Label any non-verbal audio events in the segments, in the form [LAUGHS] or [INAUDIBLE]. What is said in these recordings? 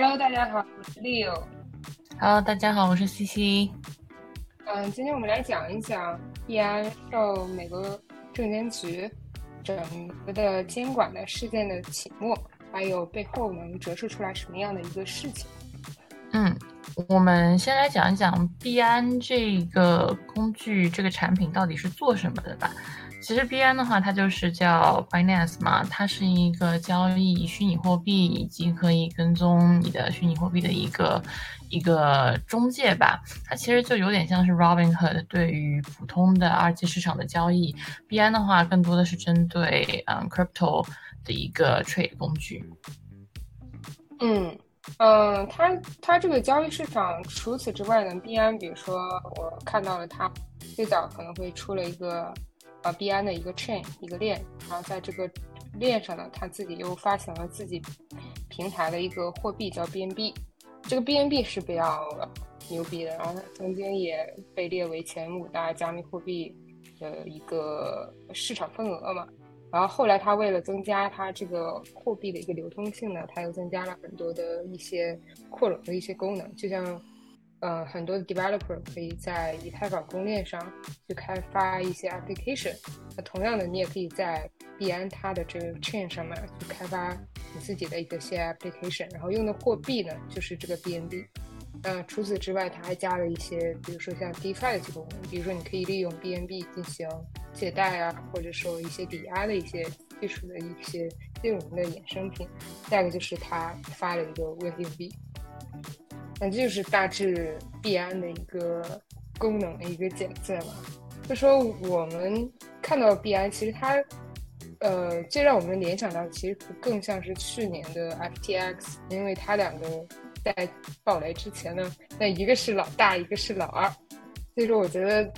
Hello，大家好，我是 Leo。Hello，大家好，我是 CC。嗯，今天我们来讲一讲币安受美国证监局整个的监管的事件的起末，还有背后能折射出来什么样的一个事情。嗯，我们先来讲一讲币安这个工具、这个产品到底是做什么的吧。其实币安的话，它就是叫 Binance 嘛，它是一个交易虚拟货币以及可以跟踪你的虚拟货币的一个一个中介吧。它其实就有点像是 Robinhood 对于普通的二级市场的交易，币安的话更多的是针对嗯 crypto 的一个 trade 工具。嗯。嗯，它它这个交易市场，除此之外呢，币安，比如说我看到了它最早可能会出了一个呃币安的一个 chain 一个链，然后在这个链上呢，它自己又发行了自己平台的一个货币叫 BNB，这个 BNB 是比较牛逼的，然后它曾经也被列为前五大加密货币的一个市场份额嘛。然后后来，他为了增加它这个货币的一个流通性呢，他又增加了很多的一些扩容的一些功能，就像，呃，很多的 developer 可以在以太坊公链上去开发一些 application。那同样的，你也可以在币安它的这个 chain 上面去开发你自己的一个些 application，然后用的货币呢就是这个 BNB。嗯，除此之外，它还加了一些，比如说像 DeFi 的这个功能，比如说你可以利用 BNB 进行借贷啊，或者说一些抵押的一些基础的一些金融的衍生品。再一个就是它发了一个稳定币，那这就是大致币安的一个功能的一个简介吧。就说我们看到币安，其实它，呃，最让我们联想到其实更像是去年的 FTX，因为它两个。在暴雷之前呢，那一个是老大，一个是老二，所以说我觉得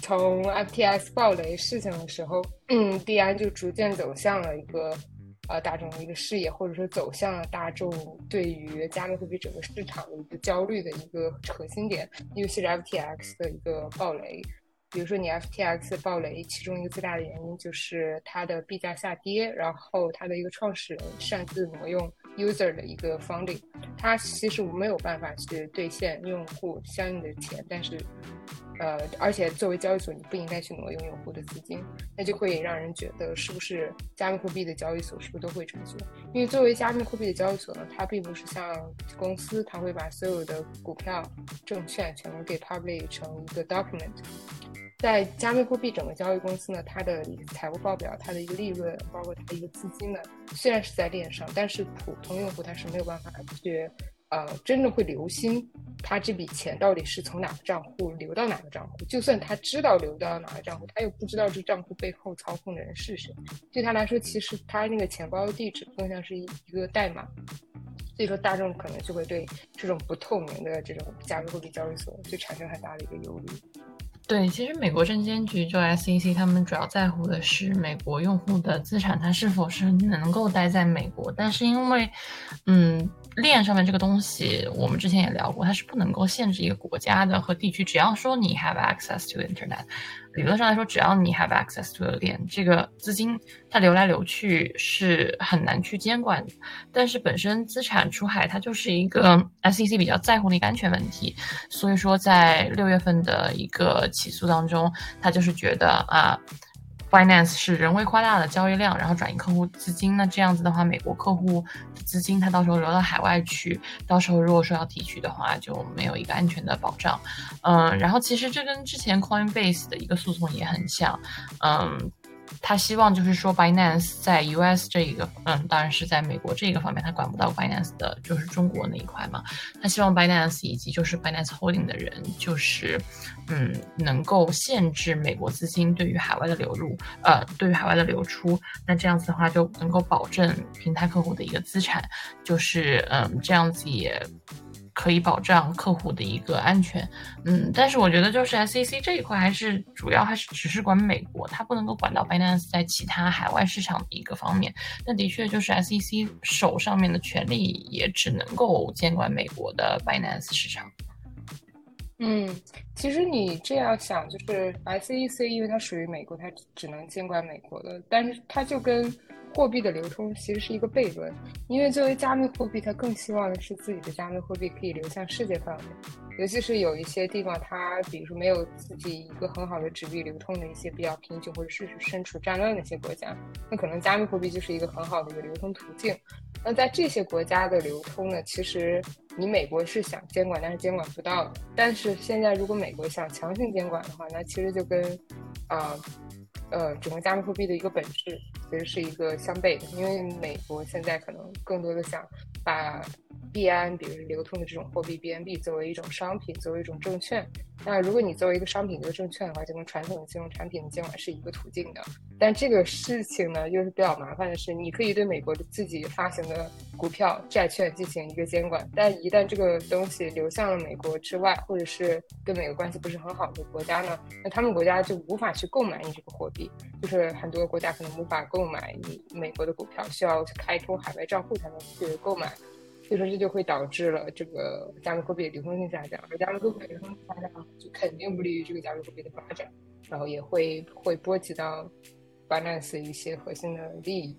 从 FTX 暴雷事情的时候，嗯，币安就逐渐走向了一个呃大众的一个视野，或者说走向了大众对于加密货币整个市场的一个焦虑的一个核心点，尤其是 FTX 的一个暴雷。比如说你 FTX 暴雷，其中一个最大的原因就是它的币价下跌，然后它的一个创始人擅自挪用 user 的一个 funding，它其实没有办法去兑现用户相应的钱，但是，呃，而且作为交易所，你不应该去挪用用户的资金，那就会让人觉得是不是加密货币的交易所是不是都会这么做？因为作为加密货币的交易所呢，它并不是像公司，它会把所有的股票、证券全部给 publish 成一个 document。在加密货币整个交易公司呢，它的一个财务报表、它的一个利润，包括它的一个资金呢，虽然是在链上，但是普通用户他是没有办法去，呃，真的会留心他这笔钱到底是从哪个账户流到哪个账户。就算他知道流到哪个账户，他又不知道这账户背后操控的人是谁。对他来说，其实他那个钱包地址更像是一一个代码。所以说，大众可能就会对这种不透明的这种加密货币交易所就产生很大的一个忧虑。对，其实美国证监局就 SEC，他们主要在乎的是美国用户的资产，它是否是能够待在美国。但是因为，嗯。链上面这个东西，我们之前也聊过，它是不能够限制一个国家的和地区。只要说你 have access to internet，理论上来说，只要你 have access to the 链，这个资金它流来流去是很难去监管的。但是本身资产出海，它就是一个 SEC 比较在乎的一个安全问题。所以说，在六月份的一个起诉当中，他就是觉得啊。Finance 是人为夸大的交易量，然后转移客户资金。那这样子的话，美国客户资金他到时候流到海外去，到时候如果说要提取的话，就没有一个安全的保障。嗯，然后其实这跟之前 Coinbase 的一个诉讼也很像。嗯。他希望就是说，Binance 在 US 这一个，嗯，当然是在美国这一个方面，他管不到 Binance 的，就是中国那一块嘛。他希望 Binance 以及就是 Binance Holding 的人，就是，嗯，能够限制美国资金对于海外的流入，呃，对于海外的流出。那这样子的话，就能够保证平台客户的一个资产，就是，嗯，这样子也。可以保障客户的一个安全，嗯，但是我觉得就是 SEC 这一块还是主要还是只是管美国，它不能够管到 Binance 在其他海外市场的一个方面。那的确就是 SEC 手上面的权力也只能够监管美国的 Binance 市场。嗯，其实你这样想，就是 SEC 因为它属于美国，它只能监管美国的，但是它就跟货币的流通其实是一个悖论，因为作为加密货币，它更希望的是自己的加密货币可以流向世界范围，尤其是有一些地方，它比如说没有自己一个很好的纸币流通的一些比较贫穷或者是身处战乱的一些国家，那可能加密货币就是一个很好的一个流通途径。那在这些国家的流通呢，其实你美国是想监管，但是监管不到的。但是现在如果美国想强行监管的话，那其实就跟，啊。呃，整个加密货币的一个本质其实是一个相悖的，因为美国现在可能更多的想把币安，比如流通的这种货币 BNB 作为一种商品，作为一种证券。那如果你作为一个商品、一个证券的话，就跟传统的金融产品的监管是一个途径的。但这个事情呢，又是比较麻烦的是，你可以对美国的自己发行的股票、债券进行一个监管，但一旦这个东西流向了美国之外，或者是跟美国关系不是很好的国家呢，那他们国家就无法去购买你这个货币，就是很多国家可能无法购买你美国的股票，需要去开通海外账户才能去购买。所以说这就会导致了这个加密货币的流通性下降，而加密货币流通性下降，就肯定不利于这个加密货币的发展，然后也会会波及到 Binance 一些核心的利益。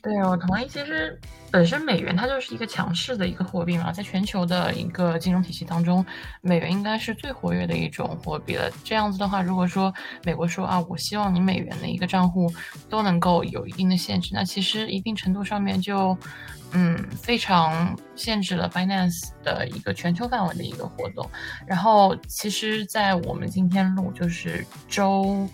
对，我同意。其实本身美元它就是一个强势的一个货币嘛，在全球的一个金融体系当中，美元应该是最活跃的一种货币了。这样子的话，如果说美国说啊，我希望你美元的一个账户都能够有一定的限制，那其实一定程度上面就嗯非常限制了 Binance 的一个全球范围的一个活动。然后，其实，在我们今天录就是周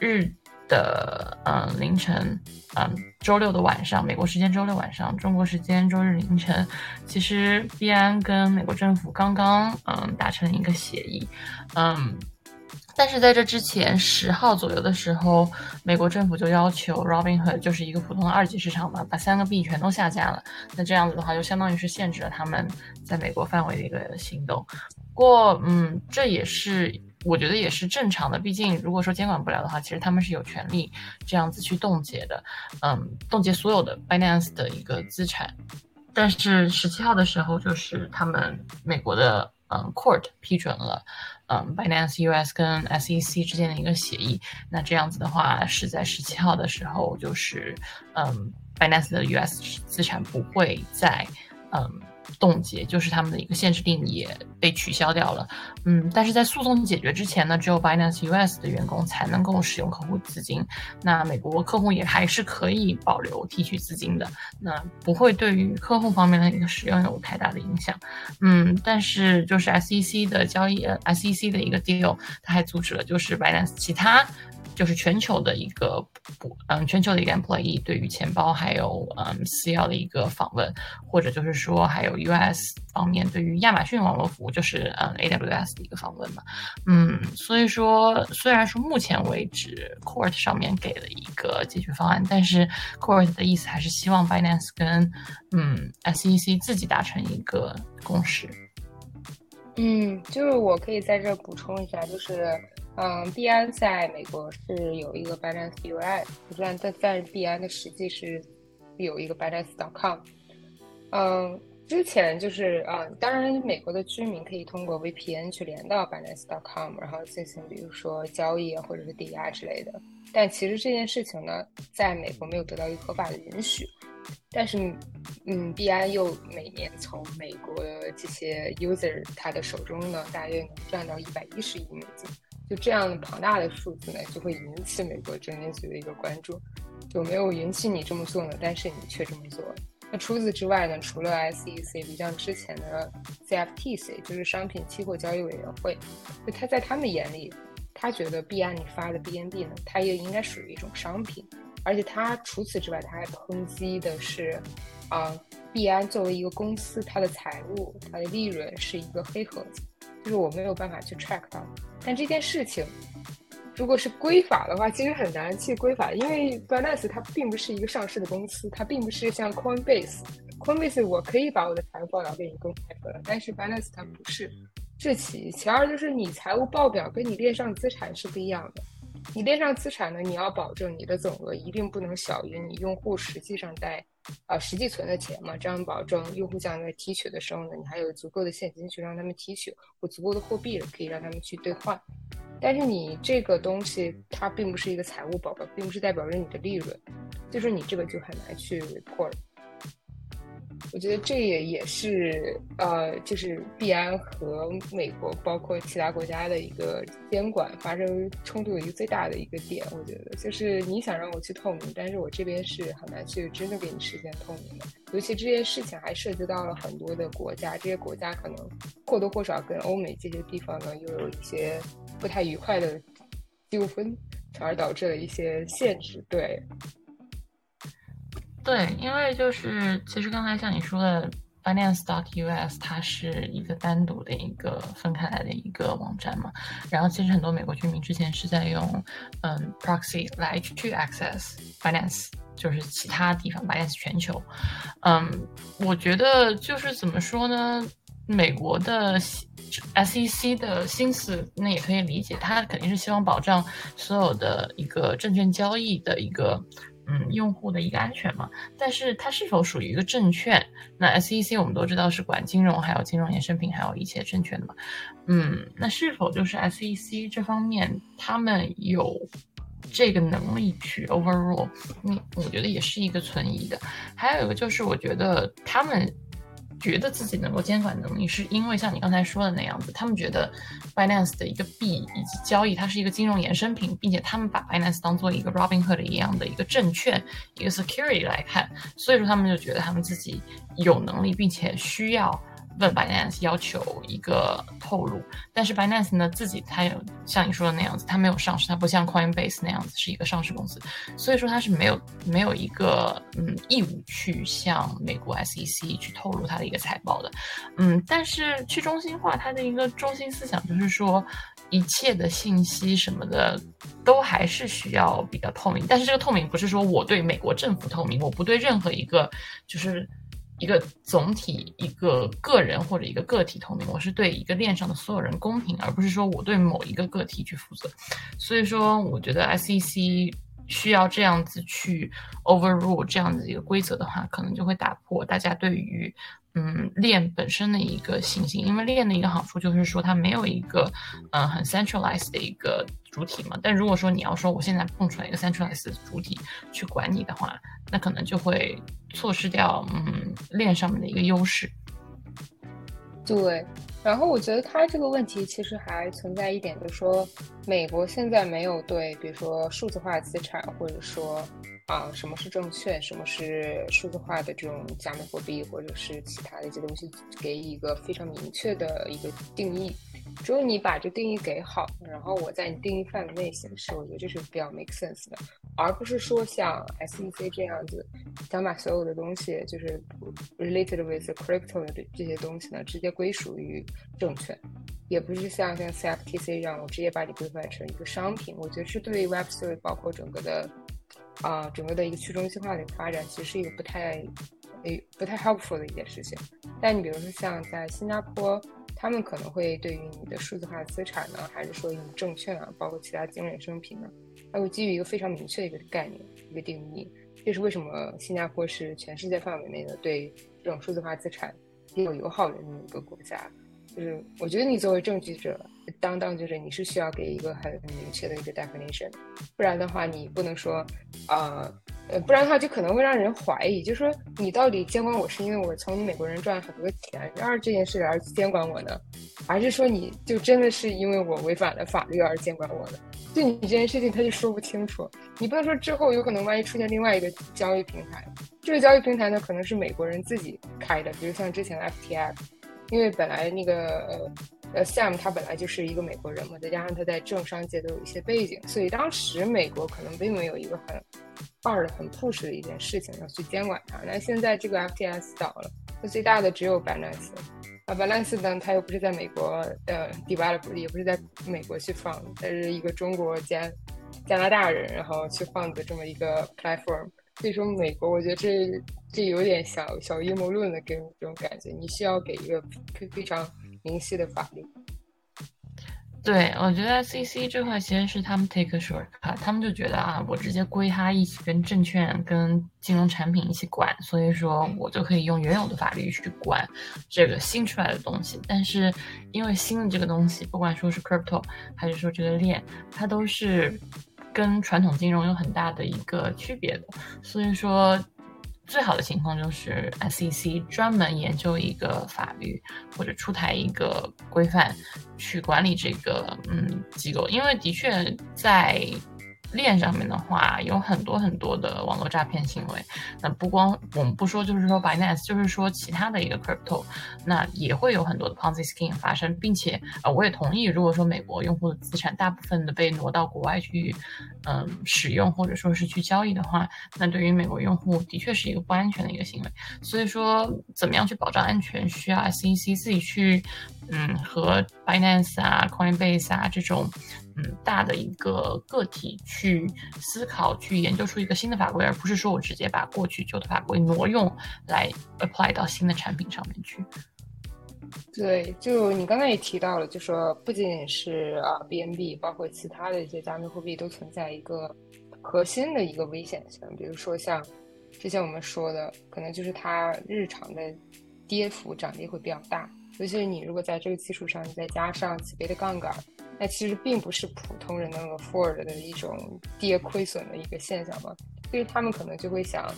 日。的嗯凌晨嗯周六的晚上，美国时间周六晚上，中国时间周日凌晨，其实币安跟美国政府刚刚嗯达成一个协议，嗯，但是在这之前十号左右的时候，美国政府就要求 Robinhood 就是一个普通的二级市场嘛，把三个币全都下架了。那这样子的话，就相当于是限制了他们在美国范围的一个行动。不过嗯，这也是。我觉得也是正常的，毕竟如果说监管不了的话，其实他们是有权利这样子去冻结的，嗯，冻结所有的 Binance 的一个资产。但是十七号的时候，就是他们美国的嗯 Court 批准了，嗯 Binance US 跟 SEC 之间的一个协议。那这样子的话，是在十七号的时候，就是嗯 Binance 的 US 资产不会再嗯。冻结就是他们的一个限制令也被取消掉了，嗯，但是在诉讼解决之前呢，只有 Binance US 的员工才能够使用客户资金，那美国客户也还是可以保留提取资金的，那不会对于客户方面的一个使用有太大的影响，嗯，但是就是 SEC 的交易，SEC 的一个 deal，它还阻止了就是 Binance 其他。就是全球的一个不，嗯，全球的一个 employee 对于钱包还有嗯私钥的一个访问，或者就是说还有 US 方面对于亚马逊网络服务，就是嗯 AWS 的一个访问嘛，嗯，所以说虽然说目前为止 Court 上面给了一个解决方案，但是 Court 的意思还是希望 Binance 跟嗯 SEC 自己达成一个共识。嗯，就是我可以在这补充一下，就是。嗯，币安在美国是有一个 Binance UI，不知道在在币安的实际是有一个 Binance.com。嗯，之前就是啊，当然美国的居民可以通过 VPN 去连到 Binance.com，然后进行比如说交易或者是抵押之类的。但其实这件事情呢，在美国没有得到一个合法的允许。但是，嗯，币安又每年从美国的这些 user 他的手中呢，大约能赚到一百一十亿美金。就这样庞大的数字呢，就会引起美国证监局的一个关注。就没有允许你这么做呢，但是你却这么做。那除此之外呢，除了 SEC，比像之前的 CFTC，就是商品期货交易委员会，就他在他们眼里，他觉得币安你发的 BNB 呢，它也应该属于一种商品。而且他除此之外，他还抨击的是，啊，币安作为一个公司，它的财务、它的利润是一个黑盒子。就是我没有办法去 track 到，但这件事情，如果是归法的话，其实很难去归法，因为 Binance 它并不是一个上市的公司，它并不是像 Coinbase，Coinbase 我可以把我的财务报表给你公开出来，但是 Binance 它不是。这其其二就是你财务报表跟你链上资产是不一样的，你链上资产呢，你要保证你的总额一定不能小于你用户实际上在啊实际存的钱嘛，这样保证用户将来提取的时候呢，你还有足够的现金去让他们提取，或足够的货币可以让他们去兑换。但是你这个东西它并不是一个财务报告，并不是代表着你的利润，就是你这个就很难去 report。我觉得这也也是呃，就是币安和美国包括其他国家的一个监管发生冲突的一个最大的一个点。我觉得就是你想让我去透明，但是我这边是很难去真的给你实现透明的。尤其这件事情还涉及到了很多的国家，这些国家可能或多或少跟欧美这些地方呢又有一些不太愉快的纠纷，从而导致了一些限制。对。对，因为就是其实刚才像你说的，Finance dot US 它是一个单独的一个分开来的一个网站嘛。然后其实很多美国居民之前是在用嗯 proxy 来去 access Finance，就是其他地方 Finance 全球。嗯，我觉得就是怎么说呢，美国的 SEC 的心思那也可以理解，他肯定是希望保障所有的一个证券交易的一个。嗯，用户的一个安全嘛，但是它是否属于一个证券？那 SEC 我们都知道是管金融，还有金融衍生品，还有一切证券的嘛。嗯，那是否就是 SEC 这方面他们有这个能力去 overrule？嗯，我觉得也是一个存疑的。还有一个就是，我觉得他们。觉得自己能够监管能力，是因为像你刚才说的那样子，他们觉得 finance 的一个币以及交易，它是一个金融衍生品，并且他们把 finance 当做一个 Robinhood 一样的一个证券，一个 security 来看，所以说他们就觉得他们自己有能力，并且需要。问 Binance 要求一个透露，但是 Binance 呢自己它有像你说的那样子，它没有上市，它不像 Coinbase 那样子是一个上市公司，所以说它是没有没有一个嗯义务去向美国 SEC 去透露它的一个财报的，嗯，但是去中心化它的一个中心思想就是说一切的信息什么的都还是需要比较透明，但是这个透明不是说我对美国政府透明，我不对任何一个就是。一个总体、一个个人或者一个个体透明，我是对一个链上的所有人公平，而不是说我对某一个个体去负责。所以说，我觉得 SEC 需要这样子去 overrule 这样子一个规则的话，可能就会打破大家对于。嗯，链本身的一个信心，因为链的一个好处就是说它没有一个嗯很 centralized 的一个主体嘛。但如果说你要说我现在碰出来一个 centralized 主体去管你的话，那可能就会错失掉嗯链上面的一个优势。对，然后我觉得他这个问题其实还存在一点，就是说美国现在没有对，比如说数字化资产，或者说。啊，什么是证券？什么是数字化的这种加密货币，或者是其他的一些东西，给一个非常明确的一个定义。只有你把这定义给好，然后我在你定义范围内行事，我觉得这是比较 make sense 的，而不是说像 SEC 这样子，想把所有的东西就是 related with the crypto 的这些东西呢，直接归属于证券，也不是像像 CFTC 这样，我直接把你规范成一个商品。我觉得是对 Web3 包括整个的。啊，整个的一个去中心化的一个发展，其实是一个不太，诶，不太 helpful 的一件事情。但你比如说像在新加坡，他们可能会对于你的数字化资产呢，还是说你证券啊，包括其他金融衍生品呢，它会基于一个非常明确的一个概念、一个定义。这是为什么新加坡是全世界范围内的对这种数字化资产比较友好的那么一个国家。就是我觉得你作为证据者，当当就是你是需要给一个很明确的一个 definition，不然的话你不能说，啊，呃，不然的话就可能会让人怀疑，就是说你到底监管我是因为我从美国人赚了很多钱，然而这件事而监管我呢，还是说你就真的是因为我违反了法律而监管我呢？就你这件事情他就说不清楚，你不能说之后有可能万一出现另外一个交易平台，这个交易平台呢可能是美国人自己开的，比如像之前的 FTX。因为本来那个呃呃 Sam 他本来就是一个美国人嘛，再加上他在政商界都有一些背景，所以当时美国可能并没有一个很二的、很 push 的一件事情要去监管它。那现在这个 FTS 倒了，那最大的只有 Balance，啊 Balance 呢，它又不是在美国呃 develop，也不是在美国去放，它是一个中国加加拿大人然后去放的这么一个 platform。所以说，美国，我觉得这这有点小小阴谋论的，给我这种感觉。你需要给一个非非常明晰的法律。对，我觉得 SEC 这块其实是他们 take a shortcut，他们就觉得啊，我直接归他一起跟证券、跟金融产品一起管，所以说我就可以用原有的法律去管这个新出来的东西。但是因为新的这个东西，不管说是 crypto 还是说这个链，它都是跟传统金融有很大的一个区别的，所以说。最好的情况就是 SEC 专门研究一个法律或者出台一个规范去管理这个嗯机构，因为的确在。链上面的话，有很多很多的网络诈骗行为。那不光我们不说，就是说 Binance，就是说其他的一个 crypto，那也会有很多的 Ponzi scheme 发生，并且呃，我也同意，如果说美国用户的资产大部分的被挪到国外去，嗯，使用或者说是去交易的话，那对于美国用户的确是一个不安全的一个行为。所以说，怎么样去保障安全，需要 SEC 自己去，嗯，和 Binance 啊、Coinbase 啊这种。嗯，大的一个个体去思考、去研究出一个新的法规，而不是说我直接把过去旧的法规挪用来 apply 到新的产品上面去。对，就你刚才也提到了，就说不仅仅是啊 BNB，包括其他的一些加密货币都存在一个核心的一个危险性，比如说像之前我们说的，可能就是它日常的跌幅涨跌会比较大，尤其是你如果在这个基础上，你再加上几倍的杠杆。那其实并不是普通人能 afford 的一种跌亏损的一个现象嘛，所以他们可能就会想，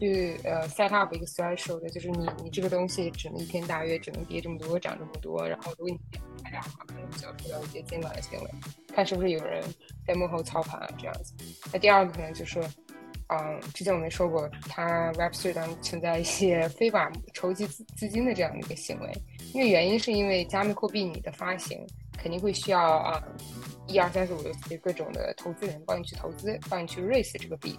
去呃 set up 一个 threshold，就是你你这个东西只能一天大约只能跌这么多，涨这么多，然后如果你跌太大的话，可能就要受到一些监管的行为，看是不是有人在幕后操盘啊这样子。那第二个可能就是，嗯，之前我们说过，它 Web3 当中存在一些 [LAUGHS] 非法筹集资资金的这样的一个行为，因为原因是因为加密货币你的发行。肯定会需要啊，一二三四五六七各种的投资人帮你去投资，帮你去 raise 这个币。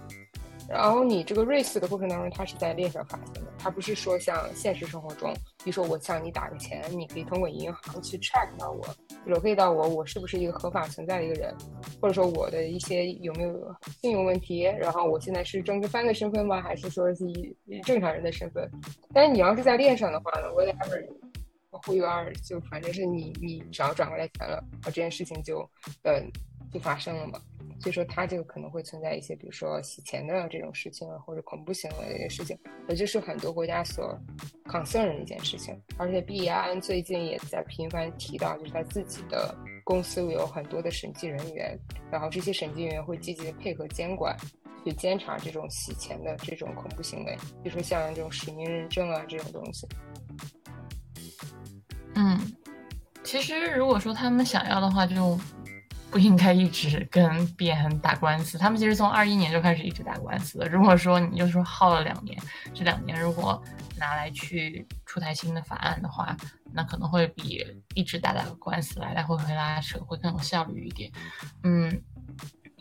然后你这个 raise 的过程当中，它是在链上发生的，它不是说像现实生活中，比如说我向你打个钱，你可以通过银行去 check 到我，locate 到我，我是不是一个合法存在的一个人，或者说我的一些有没有信用问题，然后我现在是政治犯的身份吗？还是说是以正常人的身份？但是你要是在链上的话呢，whatever。忽悠二就反正是你，你只要转过来钱了，啊，这件事情就，呃，就发生了嘛。所以说，它这个可能会存在一些，比如说洗钱的这种事情啊，或者恐怖行为的一些事情，也就是很多国家所 concern 的一件事情。而且币安最近也在频繁提到，就是他自己的公司有很多的审计人员，然后这些审计人员会积极的配合监管，去监察这种洗钱的这种恐怖行为，比如说像这种实名认证啊这种东西。嗯，其实如果说他们想要的话，就不应该一直跟 BN 打官司。他们其实从二一年就开始一直打官司了。如果说你就说耗了两年，这两年如果拿来去出台新的法案的话，那可能会比一直打打官司来来回回拉扯会更有效率一点。嗯。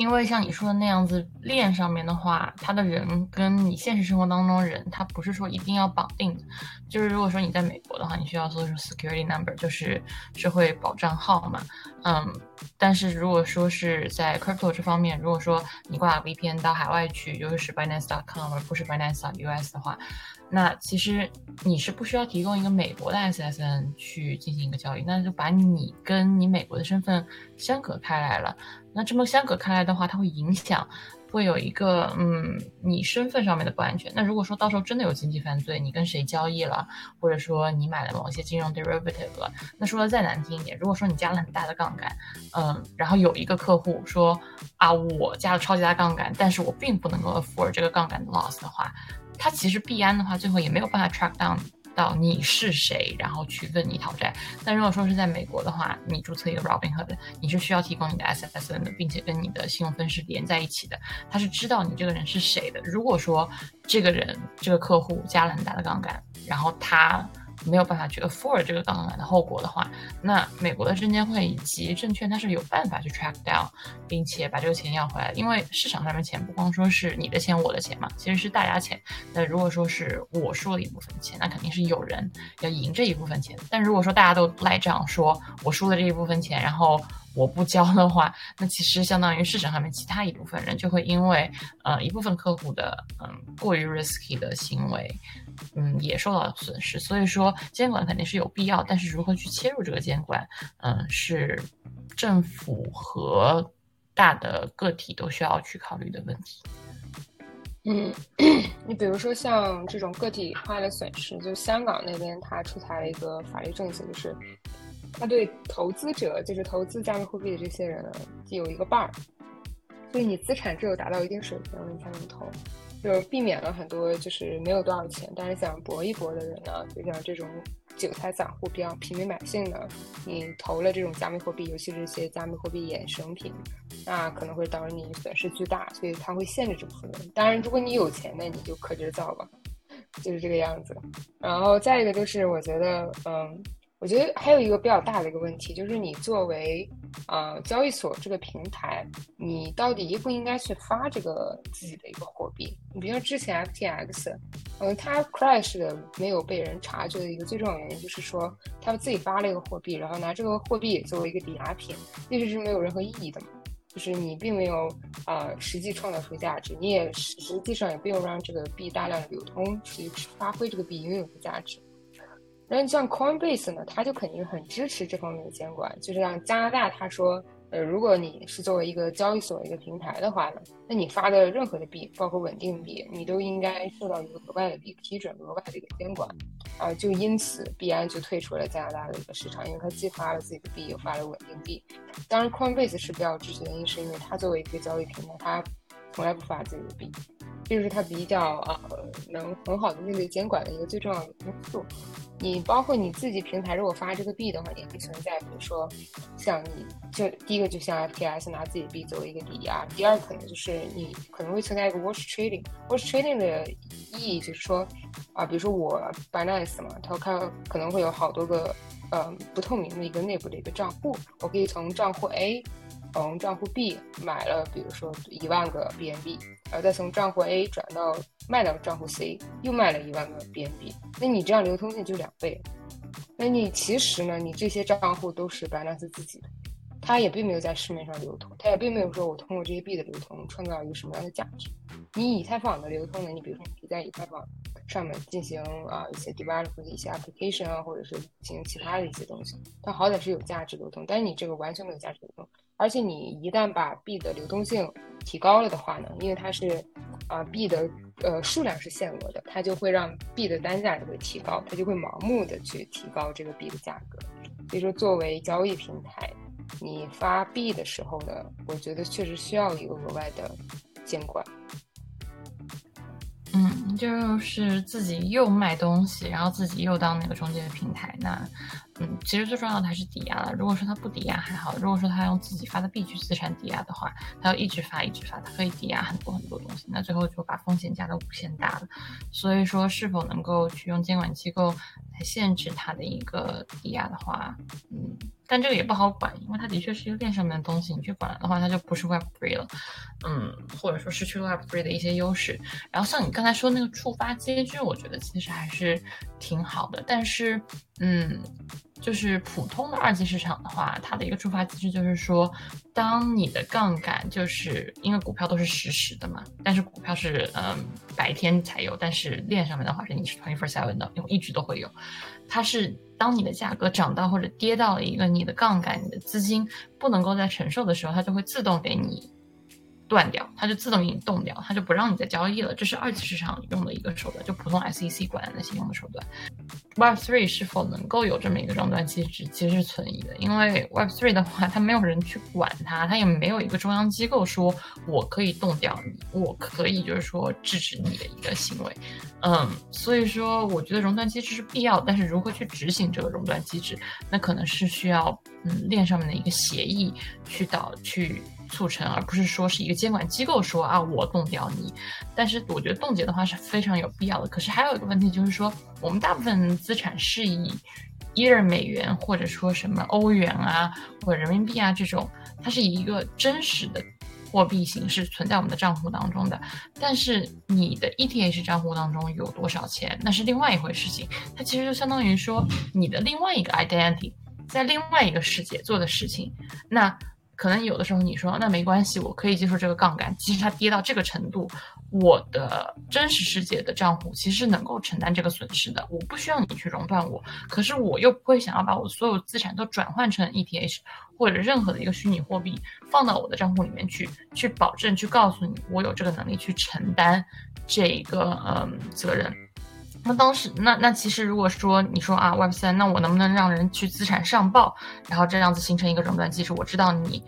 因为像你说的那样子，链上面的话，他的人跟你现实生活当中人，他不是说一定要绑定。就是如果说你在美国的话，你需要搜出 security number，就是社会保障号嘛。嗯，但是如果说是在 crypto 这方面，如果说你挂 VPN 到海外去，就是 Binance.com 而不是 Binance.US 的话，那其实你是不需要提供一个美国的 SSN 去进行一个交易，那就把你跟你美国的身份相隔开来了。那这么相隔开来的话，它会影响，会有一个嗯，你身份上面的不安全。那如果说到时候真的有经济犯罪，你跟谁交易了，或者说你买了某些金融 derivative 了，那说的再难听一点，如果说你加了很大的杠杆，嗯，然后有一个客户说啊，我加了超级大杠杆，但是我并不能够 afford 这个杠杆的 loss 的话，它其实币安的话，最后也没有办法 track down。到你是谁，然后去问你讨债。但如果说是在美国的话，你注册一个 Robinhood，你是需要提供你的 SSN 的，并且跟你的信用分是连在一起的，他是知道你这个人是谁的。如果说这个人这个客户加了很大的杠杆，然后他。没有办法去 afford 这个杠杆的后果的话，那美国的证监会以及证券它是有办法去 track down，并且把这个钱要回来。因为市场上面钱不光说是你的钱我的钱嘛，其实是大家钱。那如果说是我输了一部分钱，那肯定是有人要赢这一部分钱。但如果说大家都赖账，说我输了这一部分钱，然后我不交的话，那其实相当于市场上面其他一部分人就会因为呃一部分客户的嗯过于 risky 的行为，嗯也受到损失。所以说监管肯定是有必要，但是如何去切入这个监管，嗯是政府和大的个体都需要去考虑的问题。嗯，你比如说像这种个体化的损失，就香港那边它出台了一个法律政策，就是它对投资者，就是投资加密货币的这些人有一个 bar，所以你资产只有达到一定水平，你才能投，就避免了很多就是没有多少钱，但是想搏一搏的人呢，就像这种。韭菜散户比较平民百姓呢，你投了这种加密货币，尤其是一些加密货币衍生品，那可能会导致你损失巨大，所以它会限制这部分人。当然，如果你有钱呢，你就可劲造吧，就是这个样子。然后再一个就是，我觉得，嗯。我觉得还有一个比较大的一个问题，就是你作为呃交易所这个平台，你到底应不应该去发这个自己的一个货币？你比如说之前 FTX，嗯，它 crash 的没有被人察觉的一个最重要原因，就是说他们自己发了一个货币，然后拿这个货币作为一个抵押品，其实是没有任何意义的嘛，就是你并没有呃实际创造出价值，你也实际上也没有让这个币大量的流通去发挥这个币应有的价值。然后像 Coinbase 呢，它就肯定很支持这方面的监管。就是像加拿大，他说，呃，如果你是作为一个交易所一个平台的话呢，那你发的任何的币，包括稳定币，你都应该受到一个额外的一个批准，额外的一个监管。啊，就因此币安就退出了加拿大的一个市场，因为它既发了自己的币，又发了稳定币。当然，Coinbase 是比较支持的原因，是因为它作为一个交易平台，它从来不发自己的币。这是它比较啊能很好的面对监管的一个最重要的因素。你包括你自己平台如果发这个币的话，也会存在，比如说像你就第一个就像 FTS 拿自己币作为一个抵押，第二可能就是你可能会存在一个 wash trading。wash trading 的意义就是说啊，比如说我 Binance 嘛，它可可能会有好多个嗯不透明的一个内部的一个账户，我可以从账户 A。从账户 B 买了，比如说一万个 BNB，然后再从账户 A 转到卖到账户 C，又卖了一万个 BNB，那你这样流通性就两倍。那你其实呢，你这些账户都是白纳斯自己的，它也并没有在市面上流通，它也并没有说我通过这些币的流通创造一个什么样的价值。你以太坊的流通呢，你比如说你在以太坊上面进行啊一些 develop 的一些 application 啊，或者是进行其他的一些东西，它好歹是有价值流通，但是你这个完全没有价值流通。而且你一旦把币的流动性提高了的话呢，因为它是，啊币的呃数量是限额的，它就会让币的单价就会提高，它就会盲目的去提高这个币的价格。所以说，作为交易平台，你发币的时候呢，我觉得确实需要一个额外的监管。嗯，就是自己又卖东西，然后自己又当那个中介平台，那。嗯，其实最重要的还是抵押了。如果说他不抵押还好，如果说他用自己发的币去资产抵押的话，他要一直发一直发，他可以抵押很多很多东西，那最后就把风险加的无限大了。所以说，是否能够去用监管机构来限制他的一个抵押的话，嗯，但这个也不好管，因为它的确是一个链上面的东西，你去管的话，它就不是 Web Three 了，嗯，或者说失去了 Web Three 的一些优势。然后像你刚才说那触发机制，我觉得其实还是挺好的，但是，嗯。就是普通的二级市场的话，它的一个触发机制就是说，当你的杠杆就是因为股票都是实时的嘛，但是股票是嗯白天才有，但是链上面的话是你是 twenty four seven 的，因为一直都会有。它是当你的价格涨到或者跌到了一个你的杠杆、你的资金不能够再承受的时候，它就会自动给你。断掉，它就自动给你冻掉，它就不让你再交易了。这是二级市场用的一个手段，就普通 SEC 管的那些用的手段。Web Three 是否能够有这么一个终端机制，其实是存疑的。因为 Web Three 的话，它没有人去管它，它也没有一个中央机构说我可以冻掉你，我可以就是说制止你的一个行为。嗯，所以说我觉得熔断机制是必要，但是如何去执行这个熔断机制，那可能是需要嗯链上面的一个协议去导去。促成，而不是说是一个监管机构说啊，我冻掉你。但是我觉得冻结的话是非常有必要的。可是还有一个问题就是说，我们大部分资产是以一二美元或者说什么欧元啊或者人民币啊这种，它是以一个真实的货币形式存在我们的账户当中的。但是你的 ETH 账户当中有多少钱，那是另外一回事情。它其实就相当于说你的另外一个 identity。在另外一个世界做的事情，那。可能有的时候你说那没关系，我可以接受这个杠杆。其实它跌到这个程度，我的真实世界的账户其实能够承担这个损失的。我不需要你去熔断我，可是我又不会想要把我所有资产都转换成 ETH 或者任何的一个虚拟货币放到我的账户里面去，去保证去告诉你我有这个能力去承担这一个嗯责任。那当时，那那其实，如果说你说啊，Web 三，那我能不能让人去资产上报，然后这样子形成一个熔断机制？我知道你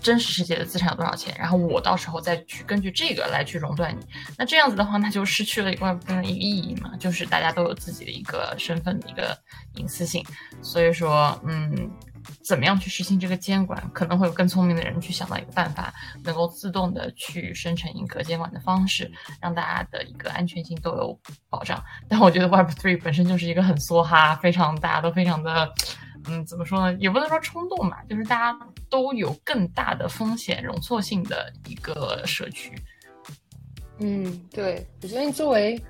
真实世界的资产有多少钱，然后我到时候再去根据这个来去熔断你。那这样子的话，那就失去了一个 Web 三的一个意义嘛，就是大家都有自己的一个身份的一个隐私性。所以说，嗯。怎么样去实行这个监管？可能会有更聪明的人去想到一个办法，能够自动的去生成一个监管的方式，让大家的一个安全性都有保障。但我觉得 Web Three 本身就是一个很梭哈，非常大家都非常的，嗯，怎么说呢？也不能说冲动吧，就是大家都有更大的风险容错性的一个社区。嗯，对，我觉得你作为。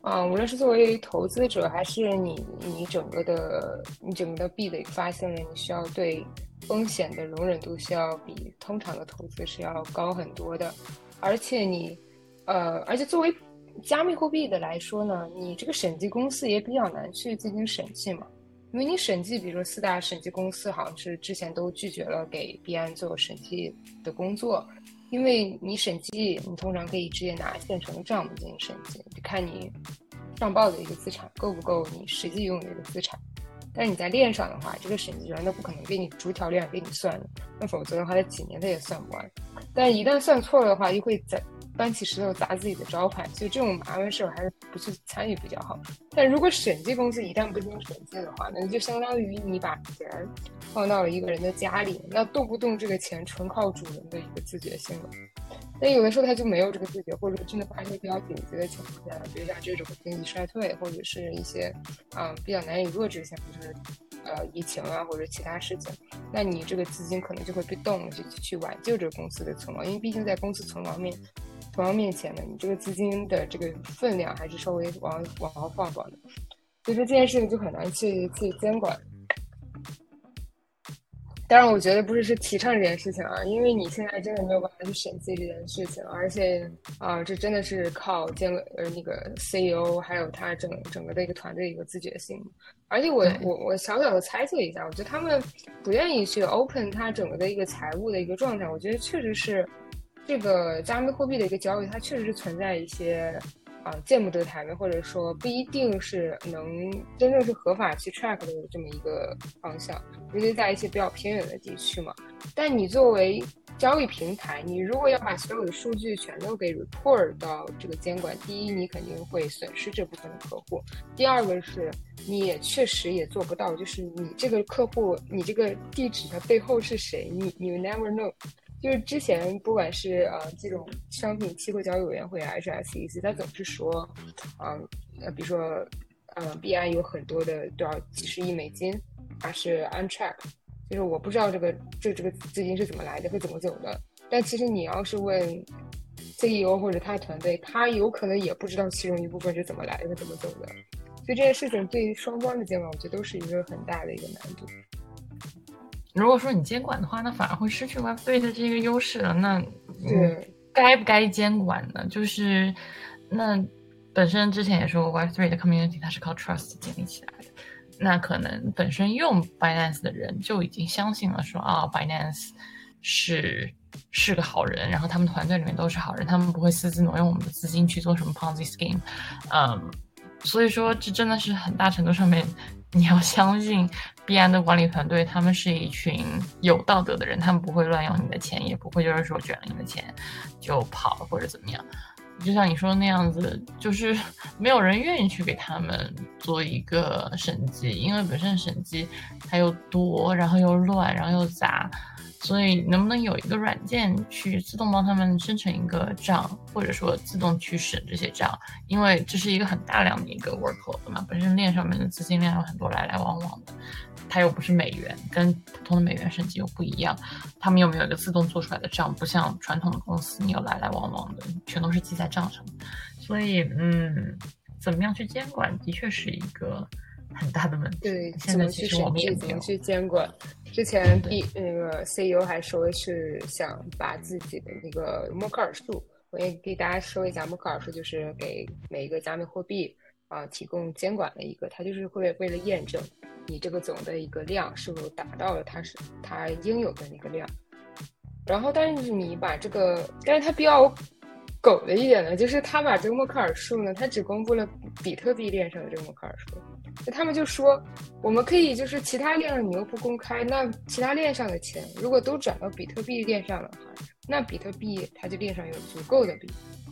啊，无论是作为投资者，还是你你整个的你整个的币的发行人，你需要对风险的容忍度需要比通常的投资是要高很多的。而且你，呃，而且作为加密货币的来说呢，你这个审计公司也比较难去进行审计嘛，因为你审计，比如说四大审计公司好像是之前都拒绝了给币安做审计的工作。因为你审计，你通常可以直接拿现成的账目进行审计，就看你上报的一个资产够不够你实际用的一个资产。但是你在链上的话，这个审计员他不可能给你逐条链给你算的，那否则的话，他几年他也算不完。但一旦算错了的话，又会在。搬起石头砸自己的招牌，所以这种麻烦事儿还是不去参与比较好。但如果审计公司一旦不进行审计的话，那就相当于你把钱放到了一个人的家里，那动不动这个钱纯靠主人的一个自觉性了。那有的时候他就没有这个自觉，或者说真的发生比较紧急的情况下，比如像这种经济衰退，或者是一些啊比较难以遏制，像就是呃疫情啊或者其他事情，那你这个资金可能就会被动去去挽救这个公司的存亡，因为毕竟在公司存亡面。同样面前的，你这个资金的这个分量还是稍微往往后放放的，所以说这件事情就很难去去监管。当然，我觉得不是是提倡这件事情啊，因为你现在真的没有办法去审计这件事情，而且啊，这真的是靠监呃那个 CEO 还有他整整个的一个团队一个自觉性。而且我我我小小的猜测一下，我觉得他们不愿意去 open 他整个的一个财务的一个状态，我觉得确实是。这个加密货币的一个交易，它确实是存在一些啊见不得台面，或者说不一定是能真正是合法去 track 的这么一个方向，尤其在一些比较偏远的地区嘛。但你作为交易平台，你如果要把所有的数据全都给 report 到这个监管，第一，你肯定会损失这部分的客户；第二个是，你也确实也做不到，就是你这个客户，你这个地址的背后是谁，你你 never know。就是之前不管是呃这种商品期货交易委员会还是 SEC，他总是说，嗯呃比如说，呃币安有很多的多少几十亿美金，它是 untrack，就是我不知道这个这这个资金是怎么来的，会怎么走的。但其实你要是问 CEO 或者他团队，他有可能也不知道其中一部分是怎么来的，怎么走的。所以这件事情对于双方的监管，我觉得都是一个很大的一个难度。如果说你监管的话，那反而会失去 Web Three 的这个优势了。那对该不该监管呢？就是那本身之前也说过，Web Three 的 community 它是靠 trust 建立起来的。那可能本身用 Binance 的人就已经相信了，说啊，Binance 是是个好人，然后他们团队里面都是好人，他们不会私自挪用我们的资金去做什么 Ponzi scheme。嗯，所以说这真的是很大程度上面。你要相信币安的管理团队，他们是一群有道德的人，他们不会乱用你的钱，也不会就是说卷了你的钱就跑或者怎么样。就像你说的那样子，就是没有人愿意去给他们做一个审计，因为本身审计它又多，然后又乱，然后又杂。所以，能不能有一个软件去自动帮他们生成一个账，或者说自动去审这些账？因为这是一个很大量的一个 workload 嘛，本身链上面的资金量有很多来来往往的，它又不是美元，跟普通的美元审计又不一样。他们又没有一个自动做出来的账？不像传统的公司，你有来来往往的，全都是记在账上。所以，嗯，怎么样去监管，的确是一个很大的问题。对，现在其实我们也怎么去监管？之前 B 那个 CEO 还说是想把自己的那个默克尔数，我也给大家说一下，默克尔数就是给每一个加密货币啊提供监管的一个，它就是会为了验证你这个总的一个量是否达到了它是它应有的那个量。然后，但是你把这个，但是它比较狗的一点呢，就是他把这个默克尔数呢，它只公布了比特币链上的这个默克尔数，那那他们就说，我们可以就是其他链上你又不公开，那其他链上的钱如果都转到比特币链上的话，那比特币它就链上有足够的币，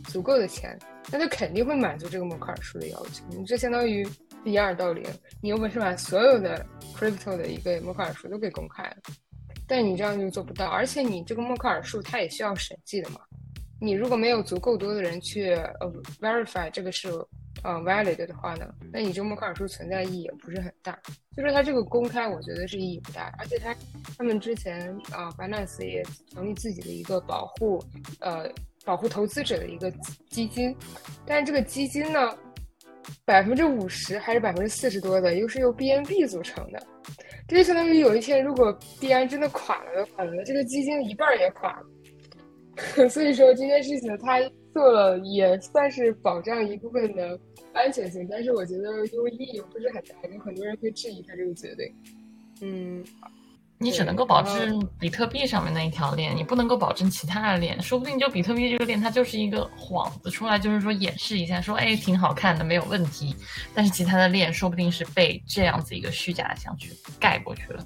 足够的钱，那就肯定会满足这个默克尔数的要求。你这相当于一二到零，你有本事把所有的 crypto 的一个默克尔数都给公开了。但你这样就做不到，而且你这个默克尔数它也需要审计的嘛。你如果没有足够多的人去呃 verify 这个是呃 valid 的话呢，那你这个默克尔数存在意义也不是很大。就是它这个公开，我觉得是意义不大。而且他他们之前啊，Binance 也成立自己的一个保护呃保护投资者的一个基金，但是这个基金呢，百分之五十还是百分之四十多的，又是由 BNB 组成的。这就相当于有一天，如果币安真的垮了的话，呢这个基金一半也垮了。[LAUGHS] 所以说这件事情他做了，也算是保障一部分的安全性，但是我觉得因为意义不是很大，有很多人会质疑他这个决定。嗯。你只能够保证比特币上面那一条链，你不能够保证其他的链。说不定就比特币这个链，它就是一个幌子出来，就是说演示一下，说哎挺好看的，没有问题。但是其他的链说不定是被这样子一个虚假的想去盖过去了。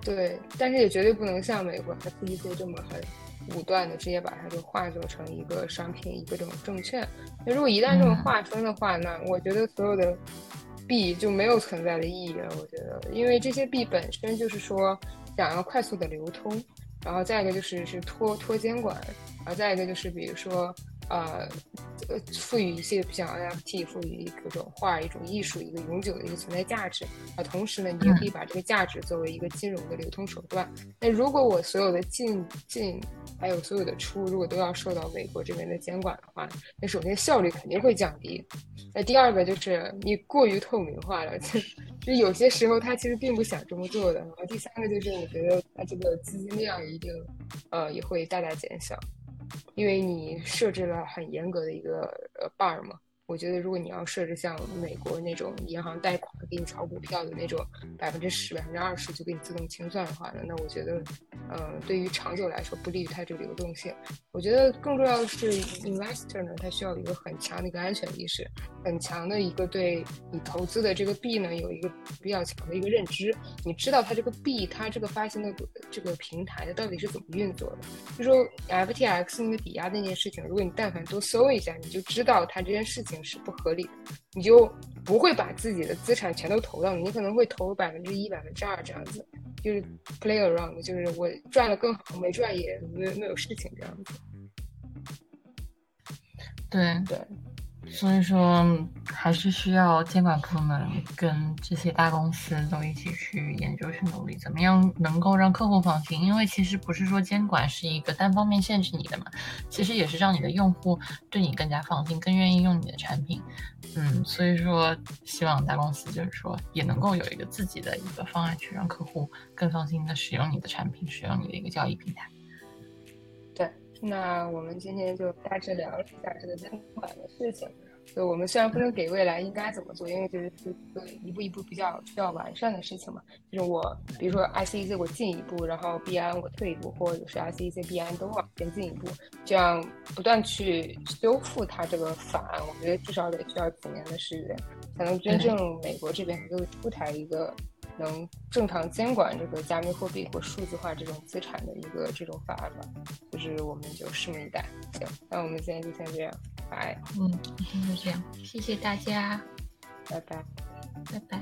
对，但是也绝对不能像美国它 CDC 这么很武断的直接把它就化作成一个商品，一个这种证券。那如果一旦这么划分的话，那我觉得所有的。币就没有存在的意义了，我觉得，因为这些币本身就是说想要快速的流通，然后再一个就是是脱脱监管，然后再一个就是比如说呃呃赋予一些像 NFT 赋予一种画一种艺术一个永久的一个存在价值啊，同时呢你也可以把这个价值作为一个金融的流通手段。那如果我所有的进进还有所有的出，如果都要受到美国这边的监管的话，那首先效率肯定会降低。那第二个就是你过于透明化了，[LAUGHS] 就有些时候他其实并不想这么做的。然后第三个就是我觉得它这个资金量一定，呃，也会大大减小，因为你设置了很严格的一个呃 bar 嘛。我觉得，如果你要设置像美国那种银行贷款给你炒股票的那种百分之十、百分之二十就给你自动清算的话呢，那我觉得，嗯，对于长久来说不利于它这个流动性。我觉得更重要的是，investor 呢，他需要一个很强的一个安全意识，很强的一个对你投资的这个币呢有一个比较强的一个认知。你知道它这个币，它这个发行的这个平台它到底是怎么运作的？就说 FTX 那个抵押那件事情，如果你但凡多搜一下，你就知道它这件事情。是不合理的，你就不会把自己的资产全都投到，你可能会投百分之一、百分之二这样子，就是 play around，就是我赚了更好，没赚也没没有事情这样子。对对。所以说，还是需要监管部门跟这些大公司都一起去研究、去努力，怎么样能够让客户放心？因为其实不是说监管是一个单方面限制你的嘛，其实也是让你的用户对你更加放心，更愿意用你的产品。嗯，所以说，希望大公司就是说也能够有一个自己的一个方案，去让客户更放心的使用你的产品，使用你的一个交易平台。那我们今天就大致聊了一下这个监管的事情。就我们虽然不能给未来应该怎么做，因为这是一步一步比较需要完善的事情嘛。就是我，比如说 ICC 我进一步，然后币安我退一步，或者是 ICC 币安都往前进一步，这样不断去修复它这个法案，我觉得至少得需要几年的时间，才能真正美国这边能够出台一个。能正常监管这个加密货币或数字化这种资产的一个这种法案吧，就是我们就拭目以待。行，那我们今天就先这样，拜。嗯，今天就这样，谢谢大家，拜拜，拜拜。